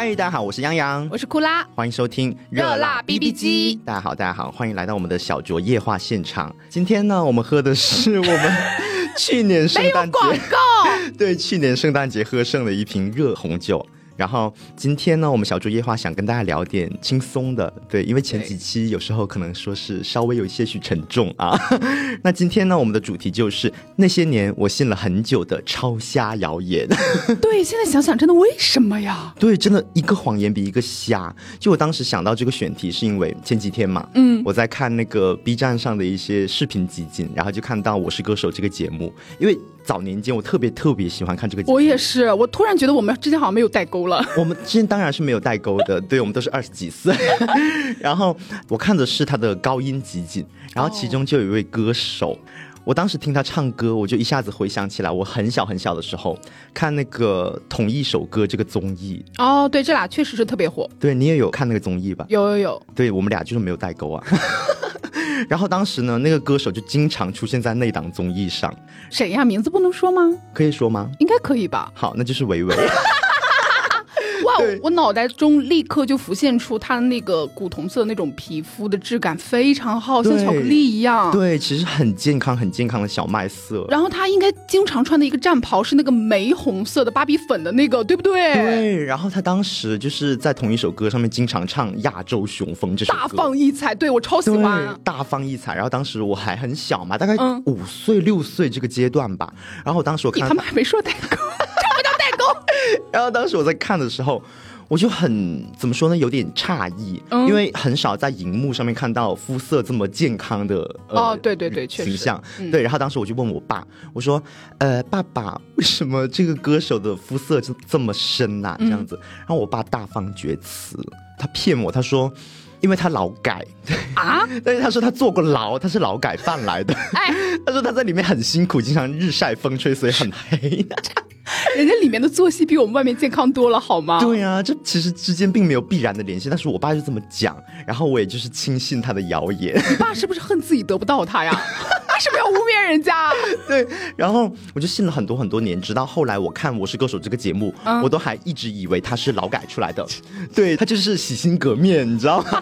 嗨，大家好，我是杨洋，我是库拉，欢迎收听热辣 BB 机。大家好，大家好，欢迎来到我们的小酌夜话现场。今天呢，我们喝的是我们 去年圣诞节广告，对，去年圣诞节喝剩的一瓶热红酒。然后今天呢，我们小猪夜话想跟大家聊点轻松的，对，因为前几期有时候可能说是稍微有一些许沉重啊。那今天呢，我们的主题就是那些年我信了很久的超瞎谣言。对，现在想想真的为什么呀？对，真的一个谎言比一个瞎。就我当时想到这个选题，是因为前几天嘛，嗯，我在看那个 B 站上的一些视频集锦，然后就看到《我是歌手》这个节目，因为。早年间，我特别特别喜欢看这个节目。我也是，我突然觉得我们之间好像没有代沟了。我们之间当然是没有代沟的，对我们都是二十几岁。然后我看的是他的高音集锦，然后其中就有一位歌手，我当时听他唱歌，我就一下子回想起来，我很小很小的时候看那个《同一首歌》这个综艺。哦，对，这俩确实是特别火。对你也有看那个综艺吧？有有有。对我们俩就是没有代沟啊。然后当时呢，那个歌手就经常出现在那档综艺上。谁呀？名字不能说吗？可以说吗？应该可以吧。好，那就是维维。哇，我脑袋中立刻就浮现出他的那个古铜色那种皮肤的质感非常好，像巧克力一样。对，其实很健康，很健康的小麦色。然后他应该经常穿的一个战袍是那个玫红色的芭比粉的那个，对不对？对。然后他当时就是在同一首歌上面经常唱《亚洲雄风》这首歌，大放异彩。对我超喜欢，大放异彩。然后当时我还很小嘛，大概五岁六岁这个阶段吧。然后当时我看他们还没说代沟。然后当时我在看的时候，我就很怎么说呢，有点诧异，因为很少在荧幕上面看到肤色这么健康的哦，对对对，形象对。然后当时我就问我爸，我说：“呃，爸爸，为什么这个歌手的肤色就这么深呐？这样子？”然后我爸大放厥词，他骗我，他说：“因为他劳改啊，但是他说他坐过牢，他是劳改犯来的。哎，他说他在里面很辛苦，经常日晒风吹，所以很黑。” 人家里面的作息比我们外面健康多了，好吗？对呀，这其实之间并没有必然的联系，但是我爸就这么讲，然后我也就是轻信他的谣言。你爸是不是恨自己得不到他呀？为什么要污蔑人家？对，然后我就信了很多很多年，直到后来我看《我是歌手》这个节目，我都还一直以为他是劳改出来的，对他就是洗心革面，你知道吗？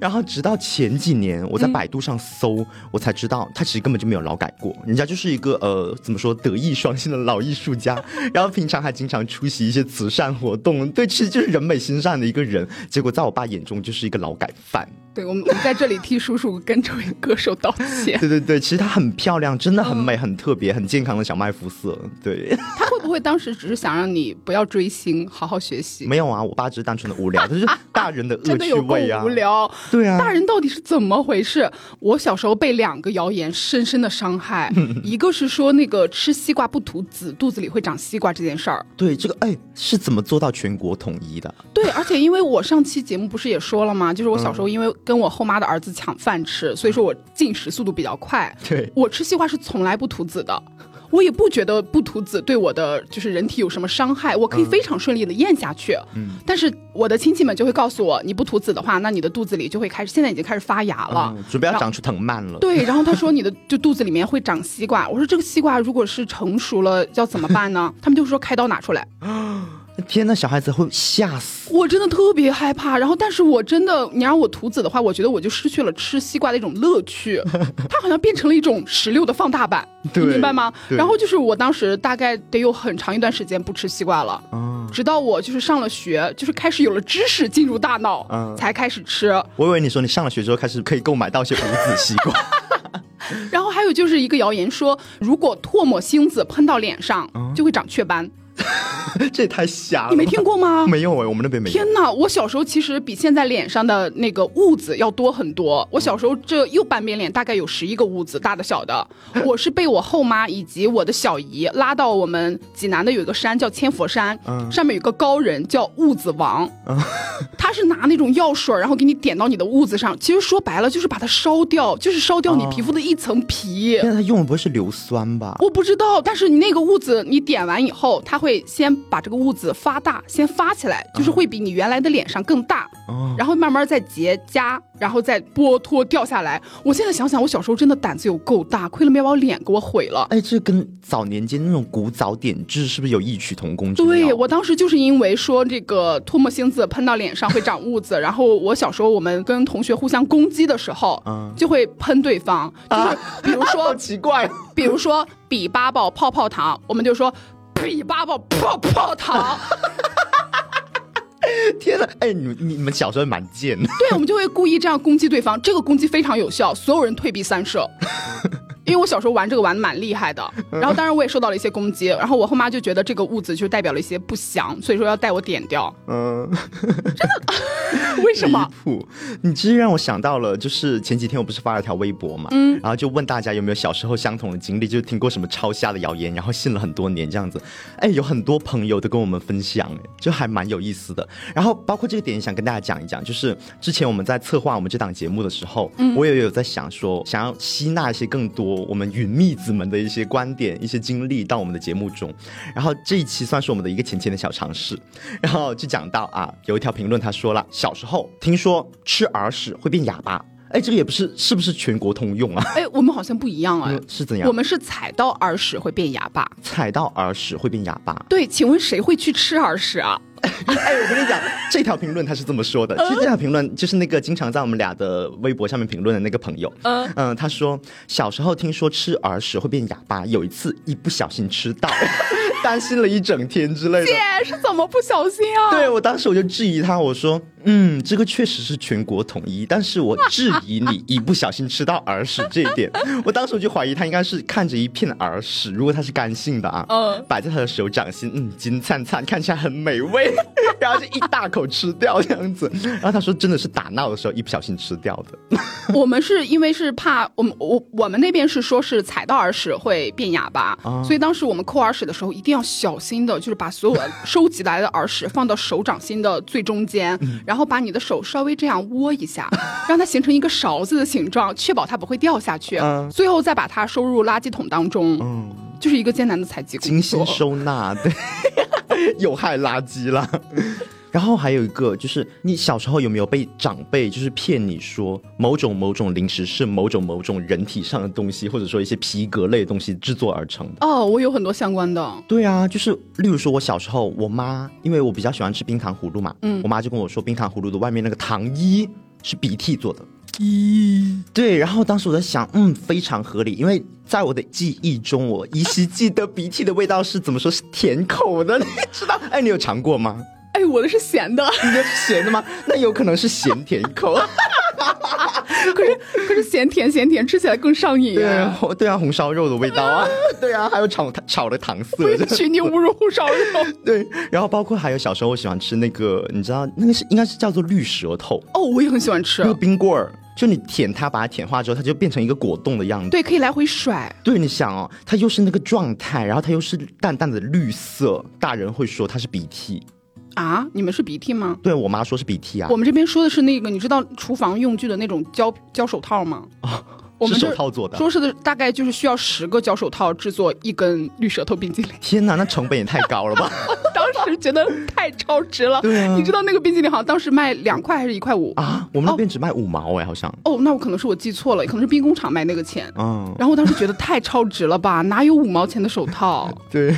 然后直到前几年，我在百度上搜，我才知道他其实根本就没有劳改过，人家就是一个呃，怎么说德艺双馨的老艺术家，然后平常还经常出席一些慈善活动，对，其实就是人美心善的一个人，结果在我爸眼中就是一个劳改犯。对，我们我们在这里替叔叔跟这位歌手道歉。对对对，其实她很漂亮，真的很美，很特别，很健康的小麦肤色。对，他会不会当时只是想让你不要追星，好好学习？没有啊，我爸只是单纯的无聊，这是大人的恶趣味啊。无聊。对啊。大人到底是怎么回事？我小时候被两个谣言深深的伤害，一个是说那个吃西瓜不吐籽，肚子里会长西瓜这件事儿。对，这个哎是怎么做到全国统一的？对，而且因为我上期节目不是也说了吗？就是我小时候因为。跟我后妈的儿子抢饭吃，所以说我进食速度比较快。对我吃西瓜是从来不吐籽的，我也不觉得不吐籽对我的就是人体有什么伤害，我可以非常顺利的咽下去。嗯，但是我的亲戚们就会告诉我，你不吐籽的话，那你的肚子里就会开始，现在已经开始发芽了，准备要长出藤蔓了。对，然后他说你的就肚子里面会长西瓜，我说这个西瓜如果是成熟了要怎么办呢？他们就说开刀拿出来。天呐，小孩子会吓死！我真的特别害怕。然后，但是我真的，你让我涂籽的话，我觉得我就失去了吃西瓜的一种乐趣。它好像变成了一种石榴的放大版，你明白吗？然后就是我当时大概得有很长一段时间不吃西瓜了，直到我就是上了学，就是开始有了知识进入大脑，才开始吃。我以为你说你上了学之后开始可以购买到一些无籽西瓜。然后还有就是一个谣言说，如果唾沫星子喷到脸上，就会长雀斑。这也太瞎了！你没听过吗？没有哎，我们那边没有。天哪！我小时候其实比现在脸上的那个痦子要多很多。我小时候这右半边脸大概有十一个痦子，大的小的。我是被我后妈以及我的小姨拉到我们济南的有一个山叫千佛山，上面有个高人叫痦子王，他是拿那种药水然后给你点到你的痦子上。其实说白了就是把它烧掉，就是烧掉你皮肤的一层皮。现在他用的不会是硫酸吧？我不知道，但是你那个痦子你点完以后，他会先把这个痦子发大，先发起来，就是会比你原来的脸上更大，哦，然后慢慢再结痂，然后再剥脱掉下来。我现在想想，我小时候真的胆子有够大，亏了没把我脸给我毁了。哎，这跟早年间那种古早点痣是不是有异曲同工之妙？对我当时就是因为说这个唾沫星子喷到脸上会长痦子，然后我小时候我们跟同学互相攻击的时候，嗯就会喷对方，就是比如说 好奇怪。比如说比八宝泡泡糖，我们就说比巴宝泡泡糖，天哪！哎，你们你们小时候蛮贱的。对，我们就会故意这样攻击对方，这个攻击非常有效，所有人退避三舍。因为我小时候玩这个玩的蛮厉害的，然后当然我也受到了一些攻击，然后我后妈就觉得这个痦子就代表了一些不祥，所以说要带我点掉。嗯，真的 为什么离？谱？你这让我想到了，就是前几天我不是发了条微博嘛，嗯，然后就问大家有没有小时候相同的经历，就是听过什么超瞎的谣言，然后信了很多年这样子。哎，有很多朋友都跟我们分享，哎，就还蛮有意思的。然后包括这个点，想跟大家讲一讲，就是之前我们在策划我们这档节目的时候，嗯，我也有在想说，想要吸纳一些更多我们云蜜子们的一些观点、一些经历到我们的节目中。然后这一期算是我们的一个浅浅的小尝试。然后就讲到啊，有一条评论他说了，小时候听说吃耳屎会变哑巴，哎，这个也不是是不是全国通用啊？哎，我们好像不一样哎，是怎样？我们是踩到耳屎会变哑巴。踩到耳屎会变哑巴。对，请问谁会去吃耳屎啊？哎，我跟你讲，这条评论他是这么说的。其实这条评论就是那个经常在我们俩的微博上面评论的那个朋友。嗯嗯，他说小时候听说吃耳屎会变哑巴，有一次一不小心吃到，担心了一整天之类的。姐是怎么不小心啊？对我当时我就质疑他，我说，嗯，这个确实是全国统一，但是我质疑你一不小心吃到耳屎这一点。我当时我就怀疑他应该是看着一片耳屎，如果他是干性的啊，嗯摆在他的手掌心，嗯，金灿灿，看起来很美味，然后就一大口吃掉这样子。然后他说真的是打闹的时候一不小心吃掉的。我们是因为是怕我们我我们那边是说是踩到耳屎会变哑巴，啊所以当时我们抠耳屎的时候一定要小心的，就是把所有收集来的耳屎放到手掌心的最中间，嗯然后把你的手稍微这样窝一下，让它形成一个勺子的形状，确保它不会掉下去，嗯最后再把它收入垃圾桶当中，嗯，就是一个艰难的采集工精心。收纳，对，有害垃圾啦。然后还有一个就是，你小时候有没有被长辈就是骗你说某种某种零食是某种某种人体上的东西，或者说一些皮革类的东西制作而成的？哦，我有很多相关的，对啊，就是例如说，我小时候，我妈因为我比较喜欢吃冰糖葫芦嘛，嗯我妈就跟我说，冰糖葫芦的外面那个糖衣是鼻涕做的。咦，对，然后当时我在想，嗯，非常合理，因为在我的记忆中，我依稀记得鼻涕的味道是怎么说是甜口的，你知道？哎，你有尝过吗？哎，我的是咸的，你的是咸的吗？那有可能是咸甜口。可是可是咸甜咸甜，吃起来更上瘾对啊！对啊，红烧肉的味道啊，对啊，还有炒炒的糖色，不允许你侮辱红烧肉。对，然后包括还有小时候我喜欢吃那个，你知道那个是应该是叫做绿舌头，哦，我也很喜欢吃那。个冰棍儿，就你舔它，把它舔化之后，它就变成一个果冻的样子。对，可以来回甩。对，你想哦，它又是那个状态，然后它又是淡淡的绿色，大人会说它是鼻涕。啊，你们是鼻涕吗？对我妈说是鼻涕啊我，们这边说的是那个，你知道厨房用具的那种胶胶手套吗？我们是手套做的。说是的，大概就是需要十个胶手套制作一根绿舌头冰激凌。天哪，那成本也太高了吧？当时觉得太超值了。对啊你知道那个冰激凌好像当时卖两块还是一块五？啊，我们那边只卖五毛哎，好像。哦，那我可能是我记错了，可能是兵工厂卖那个钱。嗯，然后我当时觉得太超值了吧，哪有五毛钱的手套？对，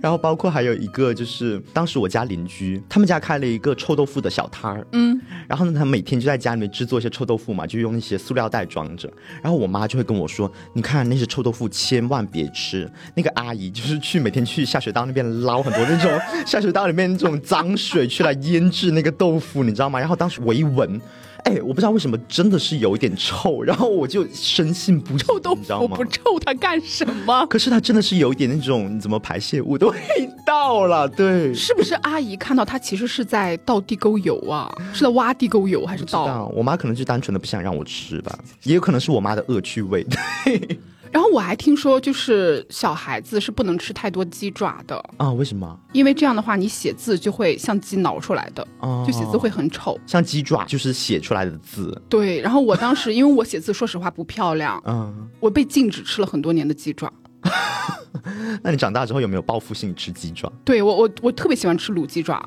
然后包括还有一个就是，当时我家邻居他们家开了一个臭豆腐的小摊儿，嗯，然后呢，他每天就在家里面制作一些臭豆腐嘛，就用那些塑料袋装着。然后我我妈就会跟我说：“你看那些臭豆腐千万别吃。”那个阿姨就是去每天去下水道那边捞很多那种下水道里面那种脏水去来腌制那个豆腐，你知道吗？然后当时我一闻。哎，我不知道为什么，真的是有一点臭，然后我就深信不疑，臭豆你知道吗腐不？臭，它干什么？可是它真的是有一点那种怎么排泄物的味 道了，对。是不是阿姨看到它其实是在倒地沟油啊？是在挖地沟油还是倒？我妈可能就单纯的不想让我吃吧，也有可能是我妈的恶趣味。然后我还听说，就是小孩子是不能吃太多鸡爪的，啊，为什么？因为这样的话，你写字就会像鸡挠出来的，哦就写字会很丑。像鸡爪，就是写出来的字。对，然后我当时因为我写字说实话不漂亮，嗯，我被禁止吃了很多年的鸡爪。那你长大之后有没有报复性吃鸡爪？对我我我特别喜欢吃卤鸡爪，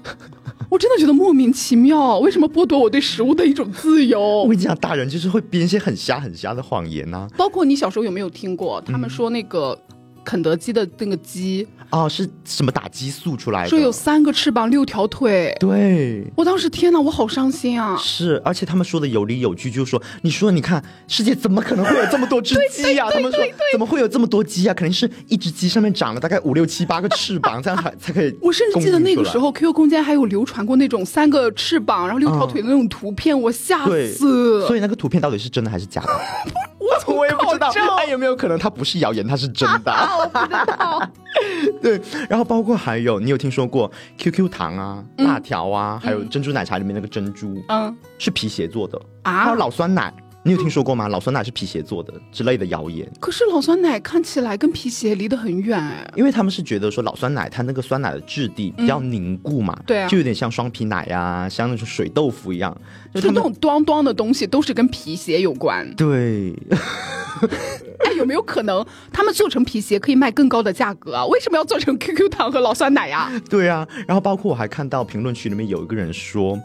我真的觉得莫名其妙，为什么剥夺我对食物的一种自由我？跟你讲，大人就是会编一些很瞎很瞎的谎言呐、包括你小时候有没有听过他们说那个肯德基的那个鸡，哦，是什么打激素出来的？说有三个翅膀六条腿。对。我当时天哪，我好伤心啊！是，而且他们说的有理有据，就是说，你说，你看，世界怎么可能会有这么多只鸡呀、他们说，怎么会有这么多鸡呀、肯定是一只鸡上面长了大概五六七八个翅膀，这样才才可以。我甚至记得那个时，候，QQ 空间还有流传过那种三个翅膀然后六条腿的那种图片，我吓，死。所以那个图片到底是真的还是假的？我 我也不知道。考证，哎，有没有可能它不是谣言，它是真的？啊，我不知道。对，然后包括还有，你有听说过 QQ 糖啊、辣条啊，还有珍珠奶茶里面那个珍珠，嗯。是皮鞋做的，啊？还有老酸奶，你有听说过吗？老酸奶是皮鞋做的之类的谣言。可是老酸奶看起来跟皮鞋离得很远哎。因为他们是觉得说老酸奶它那个酸奶的质地比较凝固嘛，对啊就有点像双皮奶呀、像那种水豆腐一样，就他们就那种端端的东西都是跟皮鞋有关。对，哎，有没有可能他们做成皮鞋可以卖更高的价格啊？为什么要做成 QQ 糖和老酸奶呀、对啊，然后包括我还看到评论区里面有一个人说，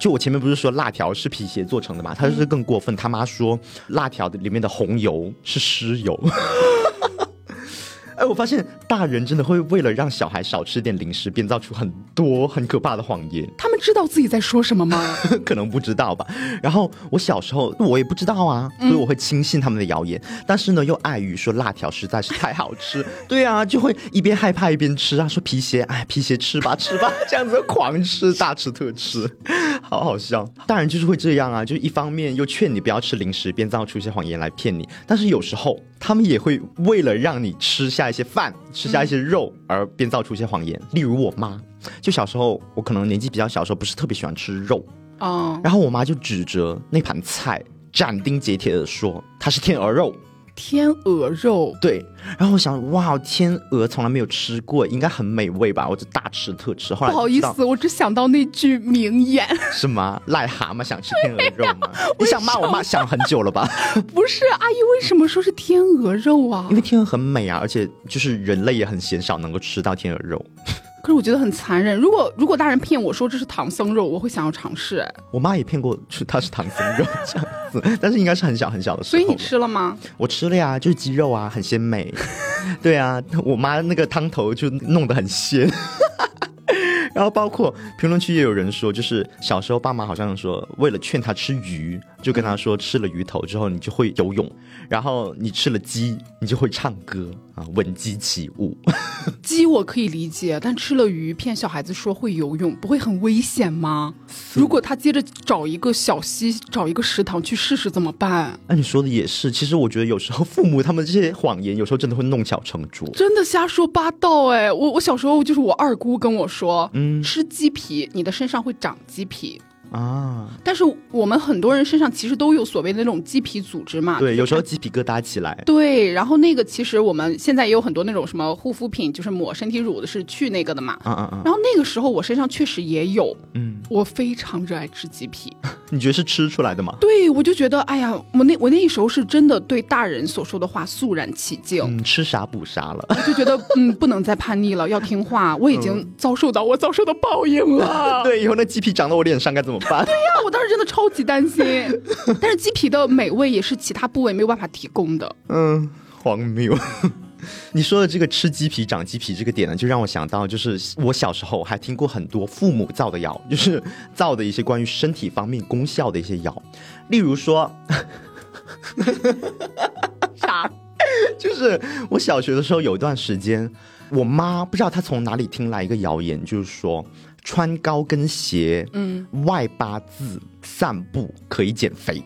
就我前面不是说辣条是皮鞋做成的嘛，他就是更过分，他妈说辣条的里面的红油是尸油。哎，我发现大人真的会为了让小孩少吃点零食，编造出很多很可怕的谎言，他们知道自己在说什么吗？可能不知道吧。然后我小时候我也不知道啊，所以我会轻信他们的谣言，但是呢又碍于说辣条实在是太好吃，对啊，就会一边害怕一边吃啊，说皮鞋，哎，皮鞋吃吧吃吧，这样子狂吃，大吃特吃，好好笑。大人就是会这样啊，就一方面又劝你不要吃零食，编造出一些谎言来骗你，但是有时候他们也会为了让你吃下一些饭，吃下一些肉而编造出一些谎言。例如我妈，就小时候我可能年纪比较小的时候，不是特别喜欢吃肉，哦，然后我妈就指着那盘菜斩钉截铁的说它是天鹅肉。天鹅肉，对，然后我想，哇，天鹅从来没有吃过，应该很美味吧？我就大吃特吃。后来不好意思，我只想到那句名言，什么癞蛤蟆想吃天鹅肉吗？你想骂我妈 想很久了吧？不是阿姨为什么说是天鹅肉啊因？为天鹅很美啊，而且就是人类也很鲜少能够吃到天鹅肉。可是我觉得很残忍。如果如果大人骗我说这是唐僧肉，我会想要尝试。哎，我妈也骗过，是它是唐僧肉这样子，但是应该是很小很小的时候。所以你吃了吗？我吃了呀，就是鸡肉啊，很鲜美。对啊，我妈那个汤头就弄得很鲜。然后包括评论区也有人说，就是小时候爸妈好像说，为了劝他吃鱼，就跟他说吃了鱼头之后你就会游泳，然后你吃了鸡，你就会唱歌啊，闻鸡起舞。鸡我可以理解，但吃了鱼骗小孩子说会游泳，不会很危险吗？如果他接着找一个小溪，找一个食堂去试试怎么办？那、你说的也是，其实我觉得有时候父母他们这些谎言，有时候真的会弄巧成拙。真的瞎说八道哎！我我小时候就是我二姑跟我说，嗯吃鸡皮你的身上会长鸡皮。啊，但是我们很多人身上其实都有所谓的那种鸡皮组织嘛，对，有时候鸡皮疙瘩起来。对，然后那个其实我们现在也有很多那种什么护肤品，就是抹身体乳的，是去那个的嘛。啊啊啊！然后那个时候我身上确实也有，嗯，我非常热爱吃鸡皮。你觉得是吃出来的吗？对，我就觉得，哎呀，我那我那时候是真的对大人所说的话肃然起敬，嗯，吃啥补啥了。我就觉得，嗯，不能再叛逆了，要听话。我已经遭受到我遭受的报应了。对，以后那鸡皮长到我脸上该怎么办？呀，我当时真的超级担心。但是鸡皮的美味也是其他部位没有办法提供的。嗯，荒谬。你说的这个吃鸡皮长鸡皮这个点呢，就让我想到，就是我小时候还听过很多父母造的谣，就是造的一些关于身体方面功效的一些谣，例如说，啥？就是我小学的时候有一段时间，我妈不知道她从哪里听来一个谣言，就是说穿高跟鞋，嗯，外八字散步可以减肥。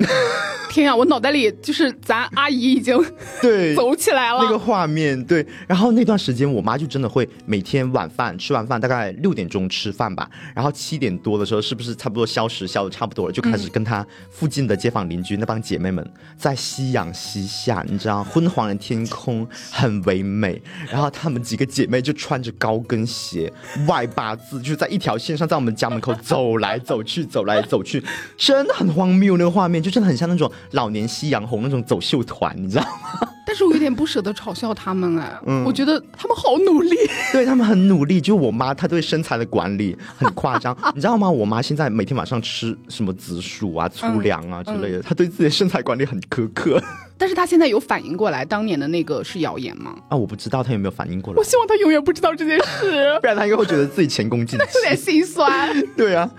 天呀，我脑袋里就是咱阿姨已经对，走起来了。那个画面，对。然后那段时间，我妈就真的会每天晚饭吃完饭，大概六点钟吃饭吧，然后七点多的时候，是不是差不多消食消的差不多了，就开始跟她附近的街坊邻居那帮姐妹们在夕阳西下，你知道，昏黄的天空很唯美，然后她们几个姐妹就穿着高跟鞋，外八字，就在一条线上，在我们家门口走来走去，走来走去，真的很荒谬那个画面，就真的很像那种老年夕阳红那种走秀团，你知道吗？但是是我有点不舍得嘲笑他们哎，我觉得他们好努力。对他们很努力，就我妈她对身材的管理很夸张，你知道吗？我妈现在每天晚上吃什么紫薯啊、粗粮啊之类的，她对自己的身材管理很苛刻。但是她现在有反应过来，当年的那个是谣言吗？啊，我不知道她有没有反应过来。我希望她永远不知道这件事，不然她应该会觉得自己前功尽弃，有点心酸。对啊。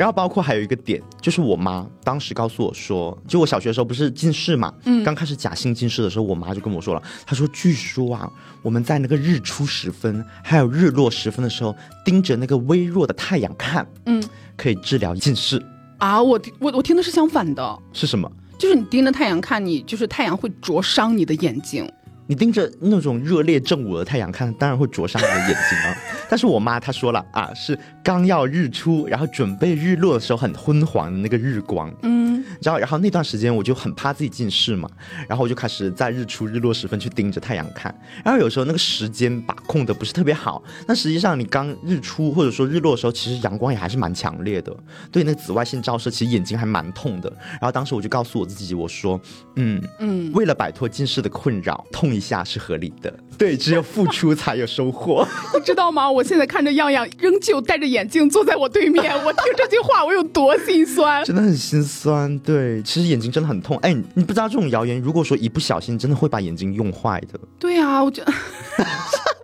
然后包括还有一个点，就是我妈当时告诉我说，就我小学的时候不是近视嘛，嗯，刚开始假性近视的时候，我妈就跟我说了，她说，据说啊，我们在那个日出时分还有日落时分的时候，盯着那个微弱的太阳看，嗯，可以治疗近视啊。我听我我听的是相反的，是什么？就是你盯着太阳看，你就是太阳会灼伤你的眼睛。你盯着那种热烈正午的太阳看，当然会灼伤你的眼睛啊。但是我妈她说了啊，是刚要日出，然后准备日落的时候，很昏黄的那个日光，嗯，然后然后那段时间我就很怕自己近视嘛，然后我就开始在日出日落时分去盯着太阳看，然后有时候那个时间把控的不是特别好，那实际上你刚日出或者说日落的时候，其实阳光也还是蛮强烈的，对那个紫外线照射，其实眼睛还蛮痛的。然后当时我就告诉我自己，我说，嗯嗯，为了摆脱近视的困扰，痛一下是合理的，对，只有付出才有收获，你知道吗？我。我现在看着样样仍旧戴着眼镜坐在我对面，我听这句话我有多心酸，真的很心酸。对，其实眼睛真的很痛。哎，你不知道这种谣言，如果说一不小心，真的会把眼睛用坏的。对啊，我觉得，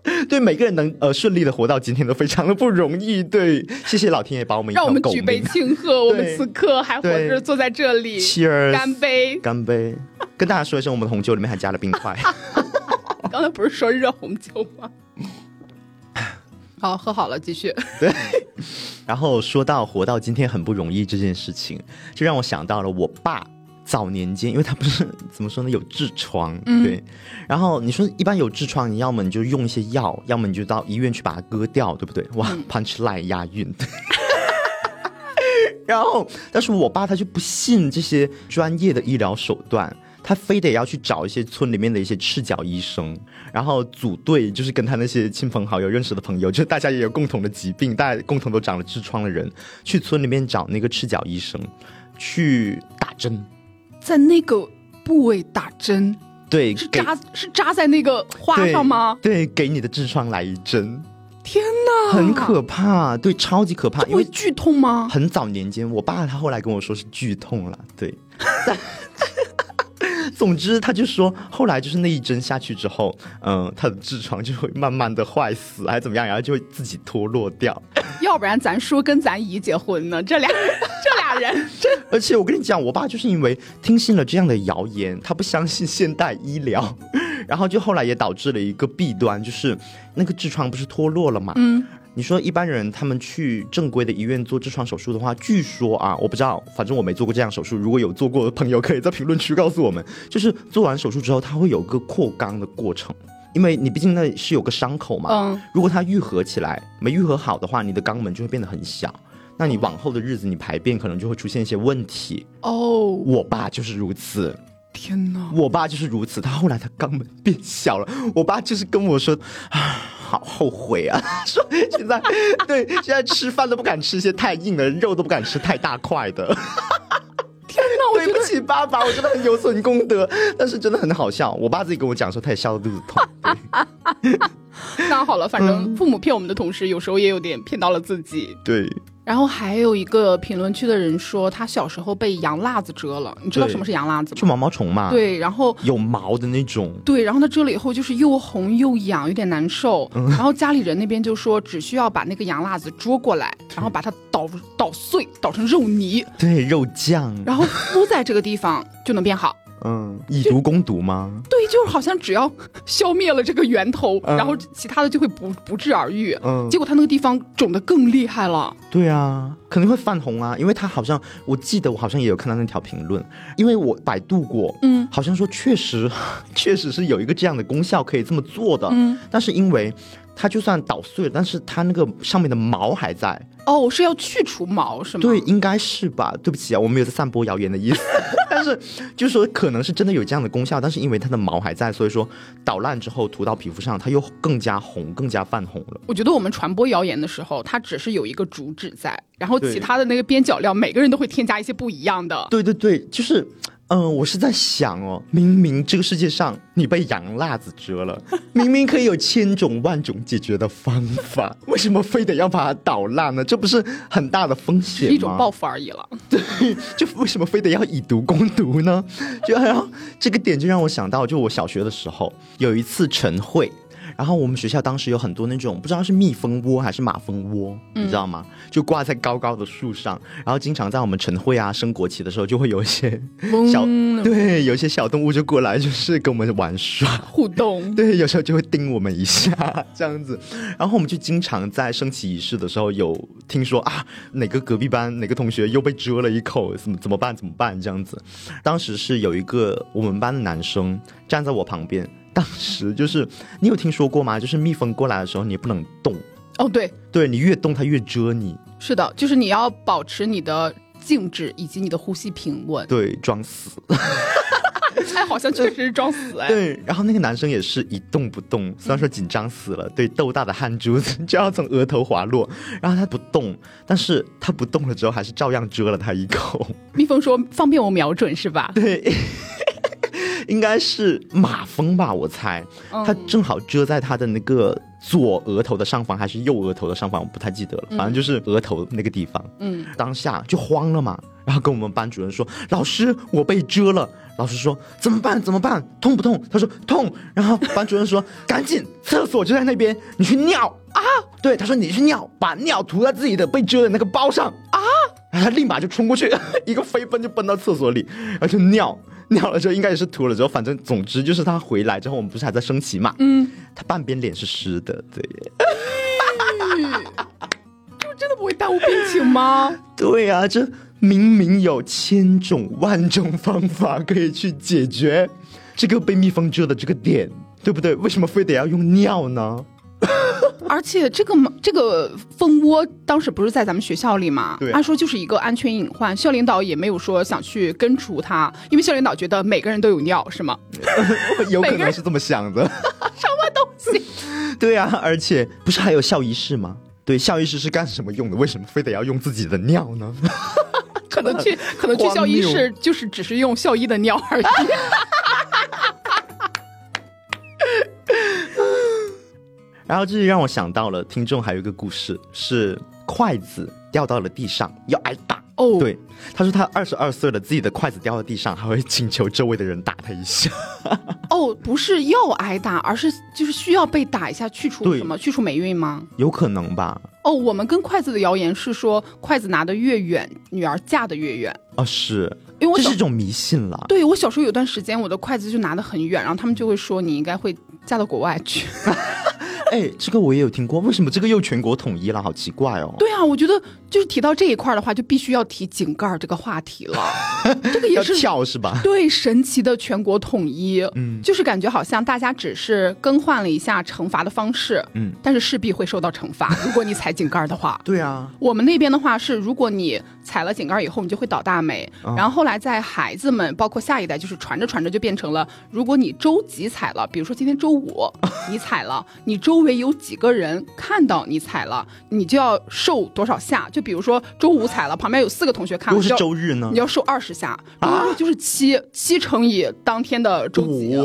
对每个人能呃顺利的活到今天都非常的不容易。对，谢谢老天爷把我们让我们举杯庆贺，我们此刻还活着坐在这里，Cheers，干杯，干杯，跟大家说一声，我们的红酒里面还加了冰块。刚才不是说热红酒吗？好，喝好了，继续。对，然后说到活到今天很不容易这件事情，就让我想到了我爸早年间，因为他不是 怎么说呢，有痔疮，对。然后你说一般有痔疮，你要么你就用一些药，要么你就到医院去把它割掉，对不对？哇，punch line 押韵。然后，但是我爸他就不信这些专业的医疗手段。他非得要去找一些村里面的一些赤脚医生，然后组队，就是跟他那些亲朋好友认识的朋友，就是大家也有共同的疾病，大家共同都长了痔疮的人，去村里面找那个赤脚医生，去打针，在那个部位打针，对，是扎是扎在那个花上吗？对，给你的痔疮来一针。天哪，很可怕，对，超级可怕，因为剧痛吗？很早年间，我爸他后来跟我说是剧痛了，对。总之，他就说，后来就是那一针下去之后，嗯，他的痔疮就会慢慢的坏死，还是怎么样，然后就会自己脱落掉。要不然咱叔跟咱姨结婚呢？这俩 这俩人，而且我跟你讲，我爸就是因为听信了这样的谣言，他不相信现代医疗，然后就后来也导致了一个弊端，就是那个痔疮不是脱落了嘛？嗯。你说一般人他们去正规的医院做痔疮手术的话，据说啊，我不知道，反正我没做过这样手术。如果有做过的朋友，可以在评论区告诉我们。就是做完手术之后，它会有个扩肛的过程，因为你毕竟那是有个伤口嘛。嗯。如果它愈合起来没愈合好的话，你的肛门就会变得很小，那你往后的日子你排便可能就会出现一些问题。哦。我爸就是如此。天哪！我爸就是如此，他后来他肛门变小了。我爸就是跟我说啊，好后悔啊，说现在对现在吃饭都不敢吃些太硬的肉，都不敢吃太大块的。天哪！对不起爸爸，我真的很有损功德，但是真的很好笑。我爸自己跟我讲说，他也笑得肚子痛。那好了，反正父母骗我们的同时，有时候也有点骗到了自己。对。然后还有一个评论区的人说，他小时候被羊辣子蛰了。你知道什么是羊辣子吗？就毛毛虫嘛。对，然后有毛的那种。对，然后他蛰了以后就是又红又痒，有点难受。然后家里人那边就说，只需要把那个羊辣子捉过来，然后把它捣捣碎，捣成肉泥。对，肉酱。然后敷在这个地方就能变好。嗯，以毒攻毒吗？对，就是好像只要消灭了这个源头，然后其他的就会不不治而愈。嗯，结果他那个地方肿的更厉害了。对啊，肯定会泛红啊，因为他好像我记得我好像也有看到那条评论，因为我百度过，嗯，好像说确实 确实是有一个这样的功效可以这么做的。嗯，但是因为它就算捣碎了，但是它那个上面的毛还在。哦，是要去除毛是吗？对，应该是吧。对不起啊，我没有在散播谣言的意思。但是就是说，可能是真的有这样的功效，但是因为它的毛还在，所以说捣烂之后涂到皮肤上，它又更加红，更加泛红了。我觉得我们传播谣言的时候，它只是有一个主旨在，然后其他的那个边角料，每个人都会添加一些不一样的。对对对，就是嗯，我是在想哦，明明这个世界上你被洋辣子蛰了，明明可以有千种万种解决的方法，为什么非得要把它捣烂呢？这不是很大的风险吗？一种报复而已了。对，就为什么非得要以毒攻毒呢？就然后这个点就让我想到，就我小学的时候有一次晨会。然后我们学校当时有很多那种不知道是蜜蜂窝还是马蜂窝，你知道吗？就挂在高高的树上，然后经常在我们晨会啊升国旗的时候，就会有一些小对，有一些小动物就过来，就是跟我们玩耍互动。对，有时候就会叮我们一下这样子。然后我们就经常在升旗仪式的时候有听说啊，哪个隔壁班哪个同学又被蛰了一口，怎么怎么办？怎么办？这样子。当时是有一个我们班的男生站在我旁边。当时就是你有听说过吗？就是蜜蜂过来的时候，你不能动。哦，对，对你越动它越蛰你。是的，就是你要保持你的静止以及你的呼吸平稳。对，装死。哎，好像确实是装死哎。对，然后那个男生也是一动不动，虽然说紧张死了，对，豆大的汗珠子就要从额头滑落，然后他不动，但是他不动了之后，还是照样蛰了他一口。蜜蜂说：“方便我瞄准是吧？” 对。应该是马蜂吧，我猜，它正好遮在他的那个左额头的上方，还是右额头的上方，我不太记得了，反正就是额头那个地方。嗯，当下就慌了嘛，然后跟我们班主任说：“老师，我被蛰了。”老师说：“怎么办？怎么办？痛不痛？”他说：“痛。”然后班主任说：“赶紧，厕所就在那边，你去尿啊！”对，他说：“你去尿，把尿涂在自己的被蛰的那个包上啊！”然后他立马就冲过去，一个飞奔就奔到厕所里，然后就尿。尿了之后应该也是吐了之后，反正总之就是他回来之后，我们不是还在升旗嘛？嗯，他半边脸是湿的，对。就真的不会耽误病情吗？对呀，这明明有千种万种方法可以去解决这个被蜜蜂蛰的这个点，对不对？为什么非得要用尿呢？而且这个这个蜂窝当时不是在咱们学校里嘛？对，按说就是一个安全隐患，校领导也没有说想去根除它，因为校领导觉得每个人都有尿，是吗？有可能是这么想的。什么东西？对啊，而且不是还有校医室吗？对，校医室是干什么用的？为什么非得要用自己的尿呢？可能去，可能去校医室就是只是用校医的尿而已。然后这就让我想到了，听众还有一个故事，是筷子掉到了地上要挨打哦。对，他说他二十二岁了，自己的筷子掉到地上，还会请求周围的人打他一下。哦，不是要挨打，而是就是需要被打一下，去除什么？去除霉运吗？有可能吧。哦，我们跟筷子的谣言是说，筷子拿得越远，女儿嫁得越远。啊，是因为我这是一种迷信了。对我小时候有段时间，我的筷子就拿得很远，然后他们就会说你应该会嫁到国外去。哎，这个我也有听过，为什么这个又全国统一了？好奇怪哦。对啊，我觉得就是提到这一块的话，就必须要提井盖这个话题了。这个也是跳是吧？对，神奇的全国统一，嗯，就是感觉好像大家只是更换了一下惩罚的方式，嗯，但是势必会受到惩罚。如果你踩井盖的话，对啊，我们那边的话是，如果你踩了井盖以后，你就会倒大霉。然后后来在孩子们，包括下一代，就是传着传着就变成了，如果你周几踩了，比如说今天周五 你踩了，你周。围有几个人看到你踩了，你就要受多少下？就比如说周五踩了，旁边有四个同学看，如果是周日呢？你要受二十下，啊，就是七七乘以当天的周几？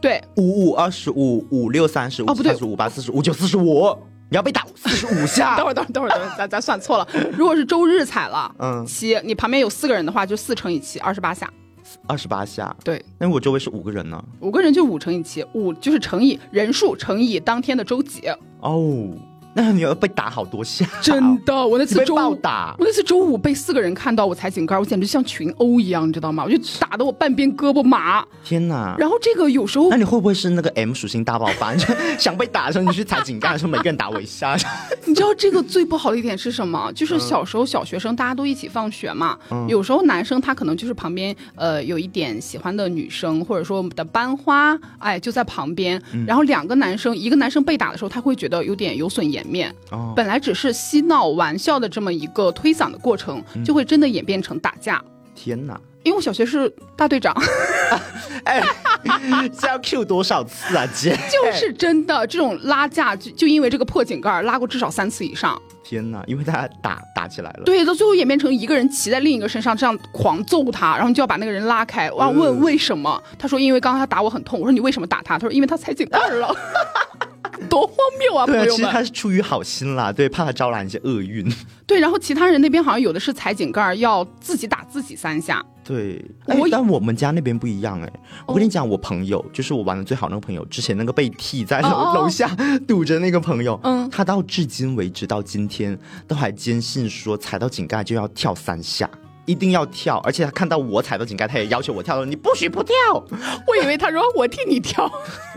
对，五五二十五，五六三十五，哦不对，五八四十五九四十五，你要被打四十五下。等会儿等会儿等会儿等会儿，咱咱算错了。如果是周日踩了，嗯，七，你旁边有四个人的话，就四乘以七，二十八下。二十八下，对。那我周围是五个人呢，五个人就五乘以七，五就是乘以人数乘以当天的周几。哦。那你要被打好多下，真的。我那次周五打，我那次周五被四个人看到我踩井盖，我简直像群殴一样，你知道吗？我就打得我半边胳膊麻。天哪！然后这个有时候，那你会不会是那个 M 属性大爆发？想被打的时候，你去踩井盖的时候，每个人打我一下。你知道这个最不好的一点是什么？就是小时候小学生大家都一起放学嘛，有时候男生他可能就是旁边呃有一点喜欢的女生，或者说我们的班花，哎就在旁边，然后两个男生，一个男生被打的时候，他会觉得有点有损颜面。哦。本来只是嬉闹玩笑的这么一个推搡的过程，就会真的演变成打架。天哪！因为我小学是大队长，哎，这要 Q 多少次啊，姐？就是真的，这种拉架就就因为这个破井盖拉过至少三次以上。天哪！因为大家打打起来了。对，到最后演变成一个人骑在另一个身上，这样狂揍他，然后就要把那个人拉开。我要问为什么？他说因为刚刚他打我很痛。我说你为什么打他？他说因为他踩井盖了。多荒谬啊！对，其实他是出于好心啦，对，怕他招来一些厄运。对，然后其他人那边好像有的是踩井盖，要自己打自己三下。对，但我们家那边不一样哎。我跟你讲，我朋友就是我玩的最好那个朋友，之前那个被踢在楼楼下 堵着那个朋友，嗯，他到至今为止到今天都还坚信说踩到井盖就要跳三下，一定要跳，而且他看到我踩到井盖，他也要求我跳，你不许不跳。我以为他说我替你跳。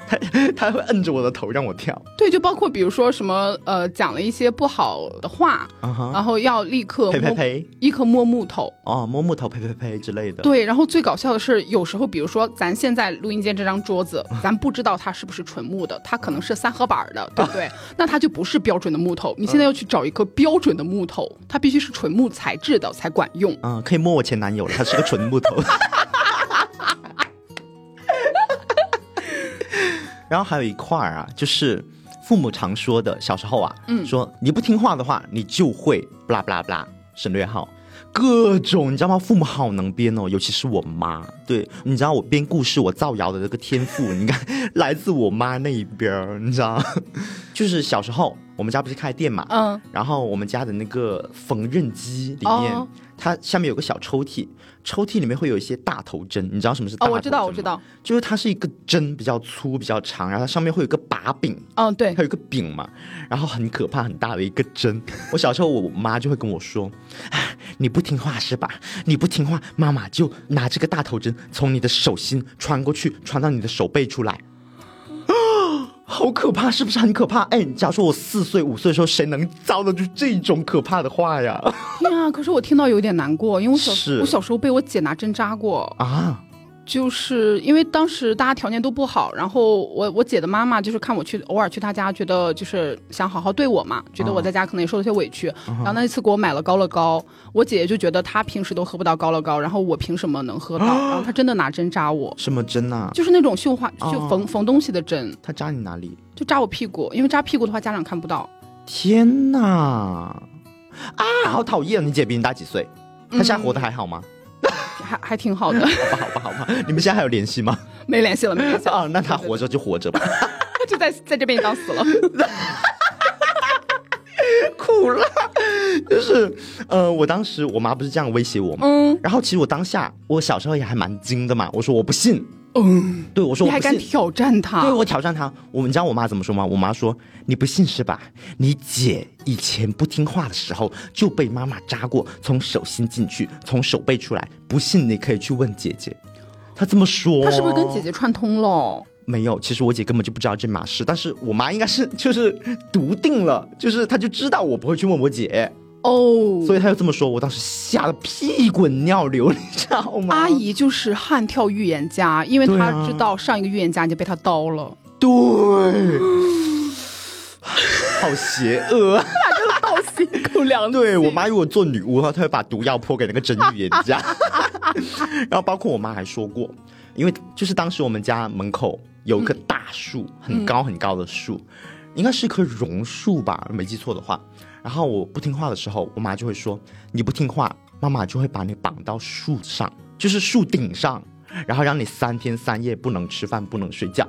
他他会摁着我的头让我跳，对，就包括比如说什么呃讲了一些不好的话，然后要立刻呸呸呸，立刻摸木头哦，摸木头呸呸呸之类的。对，然后最搞笑的是，有时候比如说咱现在录音间这张桌子，咱不知道它是不是纯木的，它可能是三合板的，对不对？那它就不是标准的木头。你现在要去找一颗标准的木头，它必须是纯木材质的才管用。嗯，可以摸我前男友了，他是个纯木头。然后还有一块儿啊，就是父母常说的，小时候啊，嗯，说你不听话的话，你就会不啦不啦不啦，省略号，各种你知道吗？父母好能编哦，尤其是我妈，对，你知道我编故事我造谣的这个天赋，你看来自我妈那一边儿，你知道，就是小时候我们家不是开店嘛，嗯，然后我们家的那个缝纫机里面。它下面有个小抽屉，抽屉里面会有一些大头针，你知道什么是大头针吗？我知道，我知道，就是它是一个针比较粗、比较长，然后它上面会有个把柄，嗯，对，它有个柄嘛，然后很可怕、很大的一个针。我小时候，我妈就会跟我说：“你不听话是吧？你不听话，妈妈就拿这个大头针从你的手心穿过去，穿到你的手背出来。”好可怕，是不是很可怕？哎，假如说我四岁五岁的时候，谁能遭得住这种可怕的话呀？天啊！可是我听到有点难过，因为我小我小时候被我姐拿针扎过啊。就是因为当时大家条件都不好，然后我我姐的妈妈就是看我去偶尔去她家，觉得就是想好好对我嘛，觉得我在家可能也受了些委屈，然后那一次给我买了高乐高，我姐姐就觉得她平时都喝不到高乐高，然后我凭什么能喝到？然后她真的拿针扎我，什么针啊？就是那种绣花就缝缝东西的针。她扎你哪里？就扎我屁股，因为扎屁股的话家长看不到。天呐！啊，好讨厌！你姐比你大几岁？她现在活得还好吗？还还挺好的，好吧，好吧，好吧，你们现在还有联系吗？没联系了，没联系啊。那他活着就活着吧，就在在这边当死了，苦了。就是，呃，我当时我妈不是这样威胁我吗？嗯。然后其实我当下，我小时候也还蛮精的嘛。我说我不信。嗯。对，我说你还敢挑战他？对，我挑战他。我们知道我妈怎么说吗？我妈说你不信是吧？你姐以前不听话的时候就被妈妈扎过，从手心进去，从手背出来。不信你可以去问姐姐。她这么说，她是不是跟姐姐串通了？没有，其实我姐根本就不知道这码事，但是我妈应该是就是笃定了，就是她就知道我不会去问我姐。哦，所以他就这么说，我当时吓得屁滚尿流，你知道吗？阿姨就是悍跳预言家，因为她知道上一个预言家已经被他刀了。对，好邪恶，他真的好心口良。对我妈如果做女巫的话，她会把毒药泼给那个真预言家。然后包括我妈还说过，因为就是当时我们家门口有棵大树，很高很高的树，应该是一棵榕树吧，没记错的话。然后我不听话的时候，我妈就会说：“你不听话，妈妈就会把你绑到树上，就是树顶上，然后让你三天三夜不能吃饭，不能睡觉。”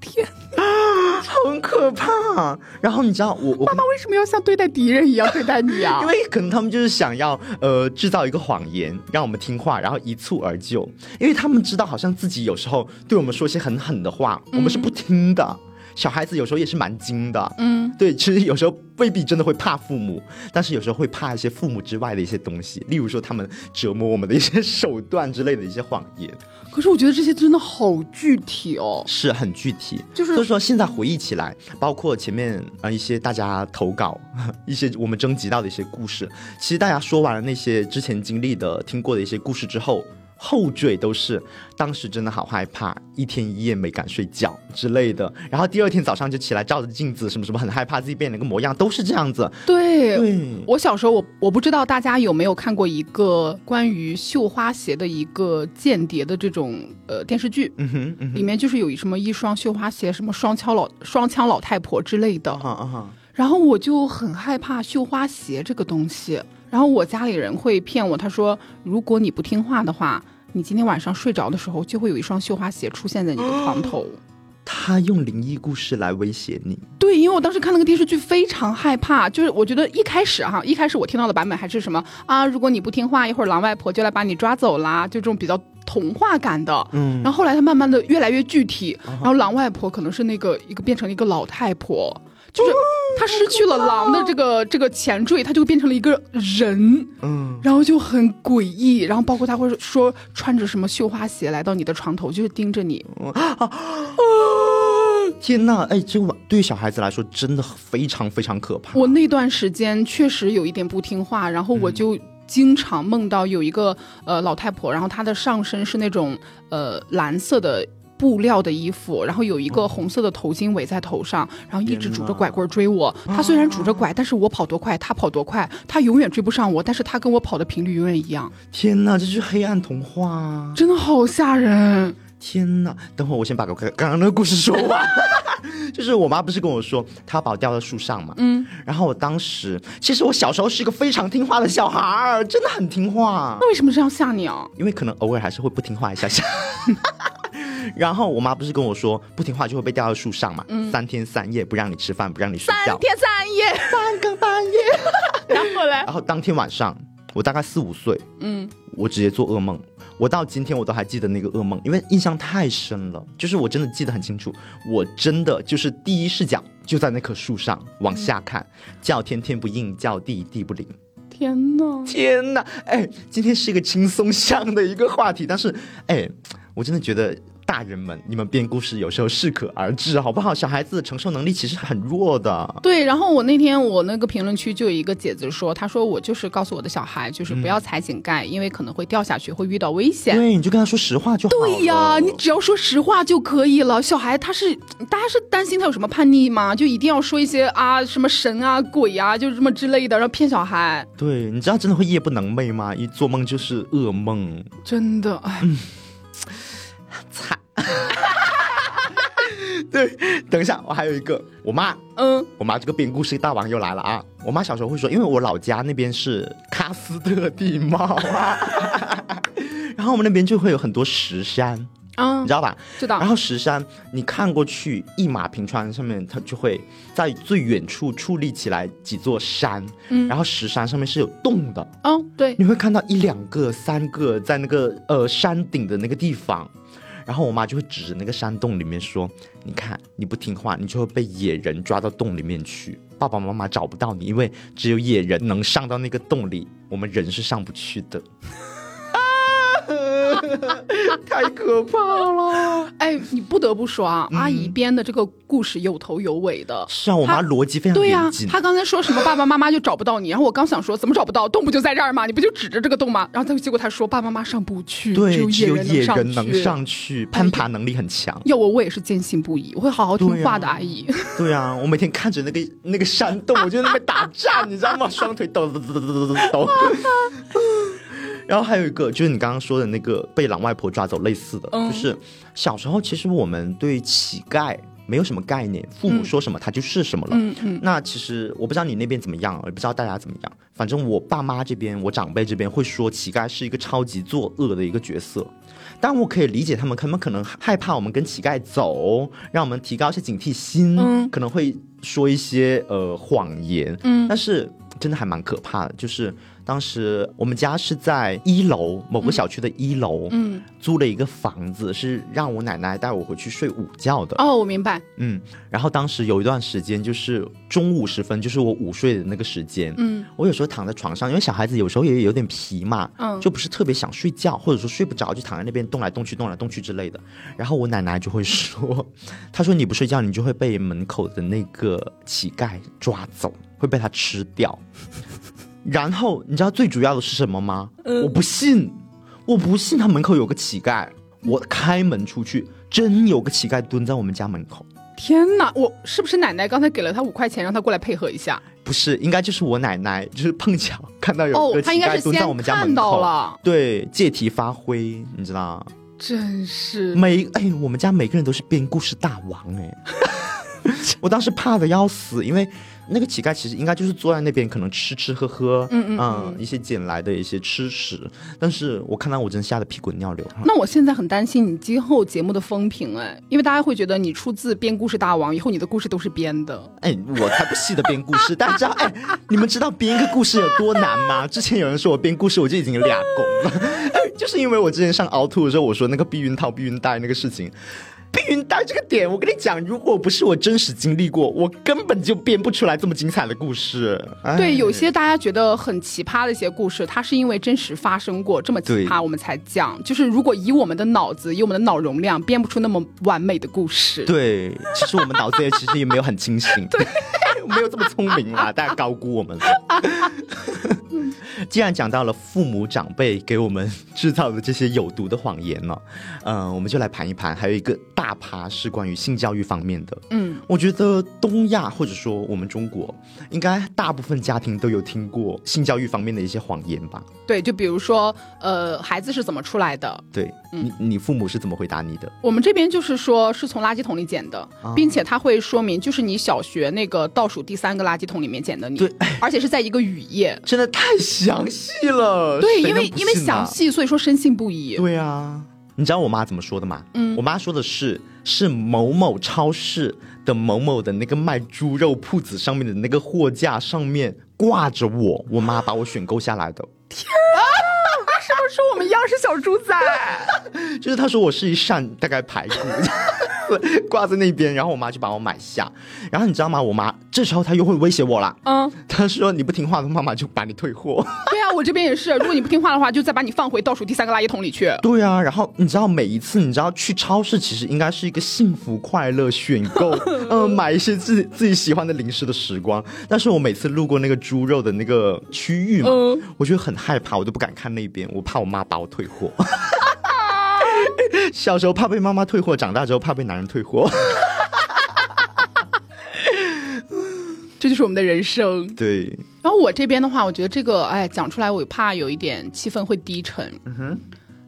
天啊，很可怕！然后你知道我我妈妈为什么要像对待敌人一样对待你啊？因为可能他们就是想要呃制造一个谎言，让我们听话，然后一蹴而就。因为他们知道，好像自己有时候对我们说些很狠的话，我们是不听的。小孩子有时候也是蛮精的，嗯，对，其实有时候未必真的会怕父母，但是有时候会怕一些父母之外的一些东西，例如说他们折磨我们的一些手段之类的一些谎言。可是我觉得这些真的好具体哦，是很具体，就是所以说现在回忆起来，包括前面啊一些大家投稿，一些我们征集到的一些故事，其实大家说完了那些之前经历的、听过的一些故事之后。后缀都是当时真的好害怕，一天一夜没敢睡觉之类的。然后第二天早上就起来照着镜子，什么什么很害怕自己变了个模样，都是这样子。对，对，我小时候我我不知道大家有没有看过一个关于绣花鞋的一个间谍的这种呃电视剧，嗯哼，嗯里面就是有什么一双绣花鞋，什么双枪老双枪老太婆之类的。啊，啊哈，然后我就很害怕绣花鞋这个东西。然后我家里人会骗我，他说如果你不听话的话，你今天晚上睡着的时候就会有一双绣花鞋出现在你的床头。他用灵异故事来威胁你。对，因为我当时看那个电视剧非常害怕，就是我觉得一开始哈，一开始我听到的版本还是什么啊，如果你不听话，一会儿狼外婆就来把你抓走啦，就这种比较童话感的。嗯，然后后来他慢慢的越来越具体，然后狼外婆可能是那个一个变成了一个老太婆，就是他失去了狼的这个这个前缀，他就变成了一个人，嗯，然后就很诡异，然后包括他会说穿着什么绣花鞋来到你的床头，就是盯着你，啊天呐，哎，这个对于小孩子来说真的非常非常可怕。我那段时间确实有一点不听话，然后我就经常梦到有一个呃老太婆，然后她的上身是那种呃蓝色的。布料的衣服，然后有一个红色的头巾围在头上，然后一直拄着拐棍追我。他虽然拄着拐，但是我跑多快，他跑多快，他永远追不上我，但是他跟我跑的频率永远一样，天呐，这是黑暗童话啊！真的好吓人。天呐，等会儿我先把刚刚刚那个故事说完。就是我妈不是跟我说，她把我吊在树上嘛，嗯，然后我当时其实我小时候是一个非常听话的小孩儿，真的很听话，那为什么这样吓你啊？因为可能偶尔还是会不听话一下下。然后我妈不是跟我说，不听话就会被吊到树上嘛，三天三夜不让你吃饭，不让你睡觉三，天三夜，三更半夜。然后嘞，然后当天晚上，我大概四五岁，嗯，我直接做噩梦。我到今天我都还记得那个噩梦，因为印象太深了，就是我真的记得很清楚。我真的就是第一视角就在那棵树上往下看，叫天天不应，叫地地不灵。天哪！天哪，哎，今天是一个轻松向的一个话题，但是，哎，我真的觉得大人们，你们编故事有时候适可而止，好不好？小孩子的承受能力其实很弱的。对，然后我那天我那个评论区就有一个姐姐说，她说我就是告诉我的小孩，就是不要踩井盖，因为可能会掉下去，会遇到危险。对，你就跟他说实话就好了。对呀，你只要说实话就可以了。小孩他是，大家是担心他有什么叛逆吗？就一定要说一些啊什么神啊鬼啊，就是这么之类的，然后骗小孩。对，你知道真的会夜不能寐吗？一做梦就是噩梦，真的，哎，惨。对，等一下，我还有一个，我妈，嗯，我妈这个编故事大王又来了啊！我妈小时候会说，因为我老家那边是喀斯特地貌啊，然后我们那边就会有很多石山，啊你知，道吧？知道然。后石山，你看过去一马平川上面，它就会在最远处矗立起来几座山，嗯然后石山上面是有洞的，哦，对，你会看到一两个、三个在那个呃山顶的那个地方，然后我妈就会指着那个山洞里面说：“你看，你不听话，你就会被野人抓到洞里面去，爸爸妈妈找不到你，因为只有野人能上到那个洞里，我们人是上不去的。” 太可怕了！哎，你不得不说啊，嗯阿姨编的这个故事有头有尾的。是啊，我妈逻辑非常对呀、严谨。她刚才说什么爸爸妈妈就找不到你，然后我刚想说怎么找不到，洞不就在这儿吗？你不就指着这个洞吗？然后他结果她说爸爸妈妈上不去，对，只只有有野野人能。上去，攀爬能力很强。要我我也是坚信不疑，我会好好听话的，阿姨。对啊，我每天看着那个那个山洞，我就在那边打战，你知道吗？双腿抖抖抖抖抖抖抖。然后还有一个就是你刚刚说的那个被狼外婆抓走类似的，嗯就是小时候其实我们对乞丐没有什么概念，父母说什么他就是什么了。嗯嗯那其实我不知道你那边怎么样，也不知道大家怎么样。反正我爸妈这边，我长辈这边会说乞丐是一个超级作恶的一个角色。但我可以理解他们，他们可能害怕我们跟乞丐走，让我们提高一些警惕心，嗯可能会说一些呃谎言。嗯但是真的还蛮可怕的，就是当时我们家是在一楼某个小区的一楼，嗯，租了一个房子，是让我奶奶带我回去睡午觉的。哦，我明白。嗯，然后当时有一段时间，就是中午时分，就是我午睡的那个时间。嗯我有时候躺在床上，因为小孩子有时候也有点皮嘛，嗯就不是特别想睡觉，或者说睡不着，就躺在那边动来动去、动来动去之类的。然后我奶奶就会说，她说你不睡觉，你就会被门口的那个乞丐抓走，会被他吃掉。然后你知道最主要的是什么吗？嗯我不信，我不信他门口有个乞丐，我开门出去，真有个乞丐蹲在我们家门口。天哪，我是不是奶奶刚才给了他五块钱，让他过来配合一下？不是，应该就是我奶奶，就是碰巧看到有哦个，乞丐蹲在我们家门口，到了，对，借题发挥，你知道。真是。每哎，我们家每个人都是编故事大王哎，我当时怕的要死，因为那个乞丐其实应该就是坐在那边，可能吃吃喝喝，嗯嗯嗯一些捡来的一些吃食，但是我看到我真吓得屁滚尿流。那我现在很担心你今后节目的风评哎，因为大家会觉得你出自编故事大王，以后你的故事都是编的。哎，我才不细的编故事，大家知道哎，你们知道编一个故事有多难吗？之前有人说我编故事，我就已经俩工了，哎，就是因为我之前上凹凸的时候，我说那个避孕套、避孕带那个事情。避孕带这个点，我跟你讲，如果不是我真实经历过，我根本就编不出来这么精彩的故事。哎对，有些大家觉得很奇葩的一些故事，它是因为真实发生过这么奇葩，我们才讲。就是如果以我们的脑子，以我们的脑容量，编不出那么完美的故事。对，其实我们脑子也其实也没有很清醒，对，没有这么聪明啦，大家高估我们了。既然讲到了父母长辈给我们制造的这些有毒的谎言呢、嗯、我们就来盘一盘，还有一个大趴是关于性教育方面的。嗯，我觉得东亚或者说我们中国，应该大部分家庭都有听过性教育方面的一些谎言吧？对，就比如说，呃，孩子是怎么出来的？对，你你父母是怎么回答你的？我们这边就是说是从垃圾桶里捡的，啊并且他会说明就是你小学那个倒数第三个垃圾桶里面捡的你，对，而且是在一个雨夜。真的太详细了，对，因为因为详细，所以说深信不疑。对啊，你知道我妈怎么说的吗？嗯我妈说的是是某某超市的某某的那个卖猪肉铺子上面的那个货架上面挂着我，我妈把我选购下来的。天啊是不是说我们一样是小猪仔？就是她说我是一扇大概排骨。挂在那边，然后我妈就把我买下，然后你知道吗？我妈这时候她又会威胁我啦，嗯，她说你不听话的，妈妈就把你退货。我这边也是，如果你不听话的话，就再把你放回倒数第三个垃圾桶里去。对啊，然后你知道每一次你知道去超市其实应该是一个幸福快乐选购，嗯、买一些自己自己喜欢的零食的时光。但是我每次路过那个猪肉的那个区域嘛，嗯我就很害怕，我都不敢看那边，我怕我妈把我退货。小时候怕被妈妈退货，长大之后怕被男人退货。这就是我们的人生。对，然后我这边的话，我觉得这个，哎，讲出来我怕有一点气氛会低沉。嗯哼。